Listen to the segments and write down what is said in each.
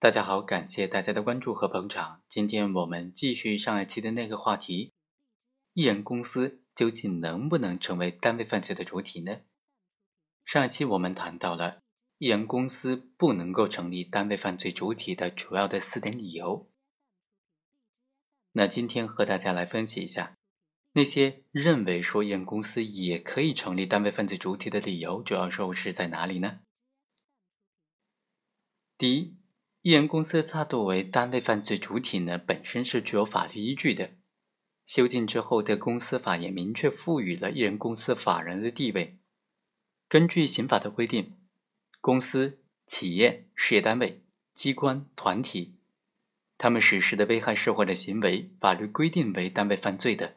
大家好，感谢大家的关注和捧场。今天我们继续上一期的那个话题：艺人公司究竟能不能成为单位犯罪的主体呢？上一期我们谈到了艺人公司不能够成立单位犯罪主体的主要的四点理由。那今天和大家来分析一下那些认为说艺人公司也可以成立单位犯罪主体的理由，主要说是在哪里呢？第一。艺人公司它作为单位犯罪主体呢，本身是具有法律依据的。修订之后的公司法也明确赋予了艺人公司法人的地位。根据刑法的规定，公司、企业、事业单位、机关、团体，他们实施的危害社会的行为，法律规定为单位犯罪的，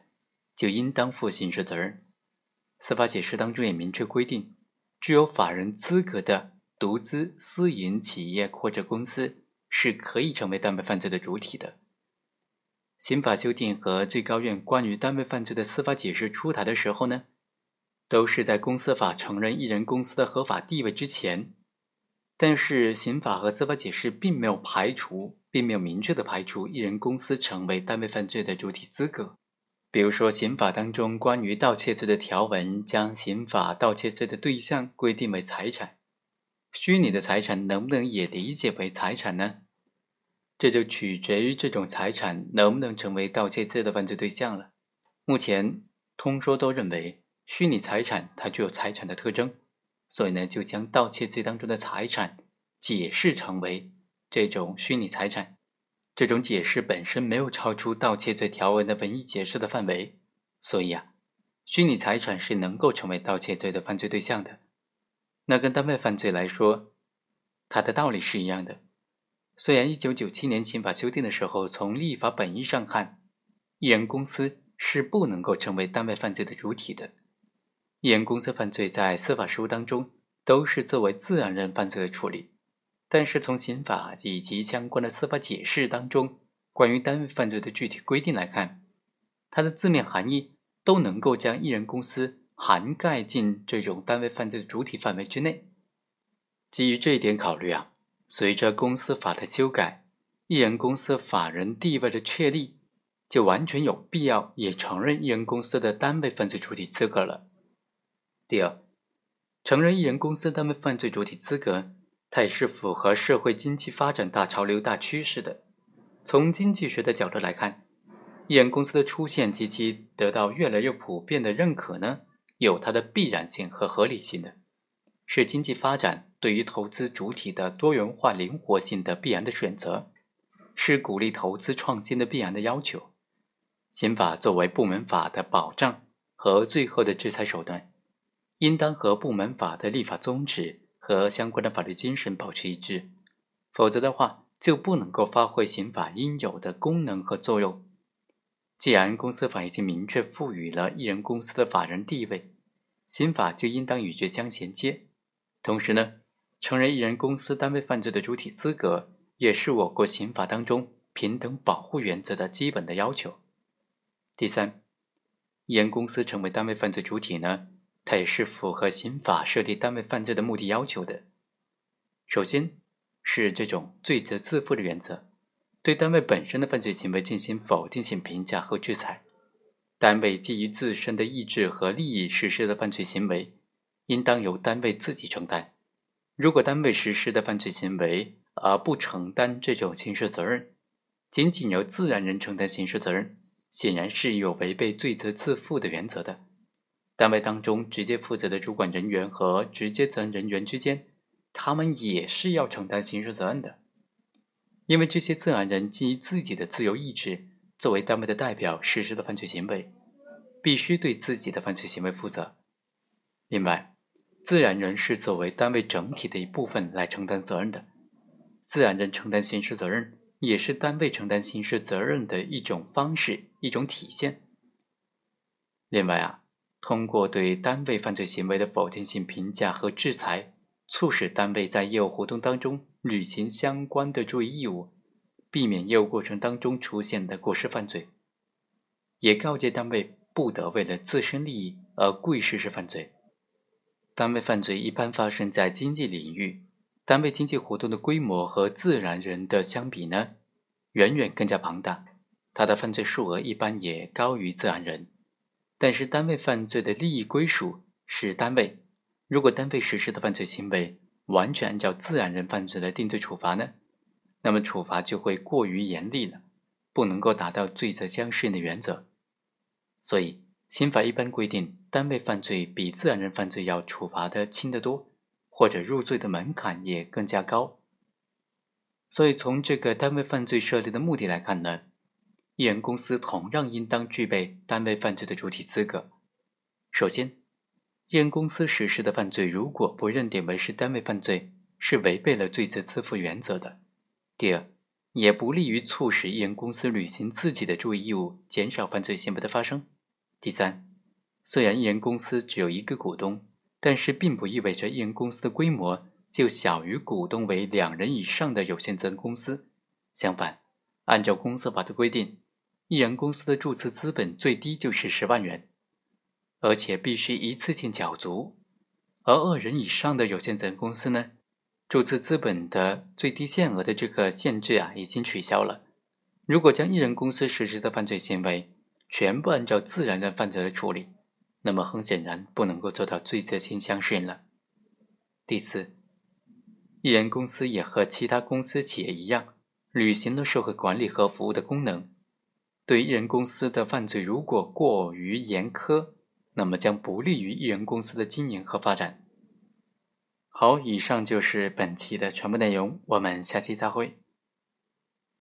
就应当负刑事责任。司法解释当中也明确规定，具有法人资格的。独资私营企业或者公司是可以成为单位犯罪的主体的。刑法修订和最高院关于单位犯罪的司法解释出台的时候呢，都是在公司法承认一人公司的合法地位之前。但是刑法和司法解释并没有排除，并没有明确的排除一人公司成为单位犯罪的主体资格。比如说，刑法当中关于盗窃罪的条文，将刑法盗窃罪的对象规定为财产。虚拟的财产能不能也理解为财产呢？这就取决于这种财产能不能成为盗窃罪的犯罪对象了。目前通说都认为虚拟财产它具有财产的特征，所以呢就将盗窃罪当中的财产解释成为这种虚拟财产。这种解释本身没有超出盗窃罪条文的文艺解释的范围，所以啊，虚拟财产是能够成为盗窃罪的犯罪对象的。那跟单位犯罪来说，它的道理是一样的。虽然一九九七年刑法修订的时候，从立法本意上看，艺人公司是不能够成为单位犯罪的主体的。艺人公司犯罪在司法实务当中都是作为自然人犯罪的处理，但是从刑法以及相关的司法解释当中，关于单位犯罪的具体规定来看，它的字面含义都能够将艺人公司。涵盖进这种单位犯罪的主体范围之内。基于这一点考虑啊，随着公司法的修改，艺人公司法人地位的确立，就完全有必要也承认艺人公司的单位犯罪主体资格了。第二，承认艺人公司单位犯罪主体资格，它也是符合社会经济发展大潮流大趋势的。从经济学的角度来看，艺人公司的出现及其得到越来越普遍的认可呢？有它的必然性和合理性的，是经济发展对于投资主体的多元化灵活性的必然的选择，是鼓励投资创新的必然的要求。刑法作为部门法的保障和最后的制裁手段，应当和部门法的立法宗旨和相关的法律精神保持一致，否则的话就不能够发挥刑法应有的功能和作用。既然公司法已经明确赋予了艺人公司的法人地位，刑法就应当与之相衔接。同时呢，承认艺人公司单位犯罪的主体资格，也是我国刑法当中平等保护原则的基本的要求。第三，艺人公司成为单位犯罪主体呢，它也是符合刑法设立单位犯罪的目的要求的。首先是这种罪责自负的原则。对单位本身的犯罪行为进行否定性评价和制裁，单位基于自身的意志和利益实施的犯罪行为，应当由单位自己承担。如果单位实施的犯罪行为而不承担这种刑事责任，仅仅由自然人承担刑事责任，显然是有违背罪责自负的原则的。单位当中直接负责的主管人员和直接责任人员之间，他们也是要承担刑事责任的。因为这些自然人基于自己的自由意志，作为单位的代表实施的犯罪行为，必须对自己的犯罪行为负责。另外，自然人是作为单位整体的一部分来承担责任的，自然人承担刑事责任，也是单位承担刑事责任的一种方式、一种体现。另外啊，通过对单位犯罪行为的否定性评价和制裁，促使单位在业务活动当中。履行相关的注意义务，避免业务过程当中出现的过失犯罪，也告诫单位不得为了自身利益而故意实施犯罪。单位犯罪一般发生在经济领域，单位经济活动的规模和自然人的相比呢，远远更加庞大，它的犯罪数额一般也高于自然人。但是，单位犯罪的利益归属是单位，如果单位实施的犯罪行为完全按照自然人犯罪的定罪处罚呢，那么处罚就会过于严厉了，不能够达到罪责相适应的原则。所以，刑法一般规定，单位犯罪比自然人犯罪要处罚的轻得多。或者入罪的门槛也更加高，所以从这个单位犯罪设立的目的来看呢，一人公司同样应当具备单位犯罪的主体资格。首先，一人公司实施的犯罪如果不认定为是单位犯罪，是违背了罪责自负原则的。第二，也不利于促使一人公司履行自己的注意义务，减少犯罪行为的发生。第三，虽然一人公司只有一个股东。但是并不意味着一人公司的规模就小于股东为两人以上的有限责任公司。相反，按照公司法的规定，一人公司的注册资本最低就是十万元，而且必须一次性缴足；而二人以上的有限责任公司呢，注册资本的最低限额的这个限制啊已经取消了。如果将一人公司实施的犯罪行为全部按照自然人犯罪来处理，那么很显然不能够做到罪责刑相适应了。第四，一人公司也和其他公司企业一样，履行了社会管理和服务的功能。对一人公司的犯罪如果过于严苛，那么将不利于艺人公司的经营和发展。好，以上就是本期的全部内容，我们下期再会。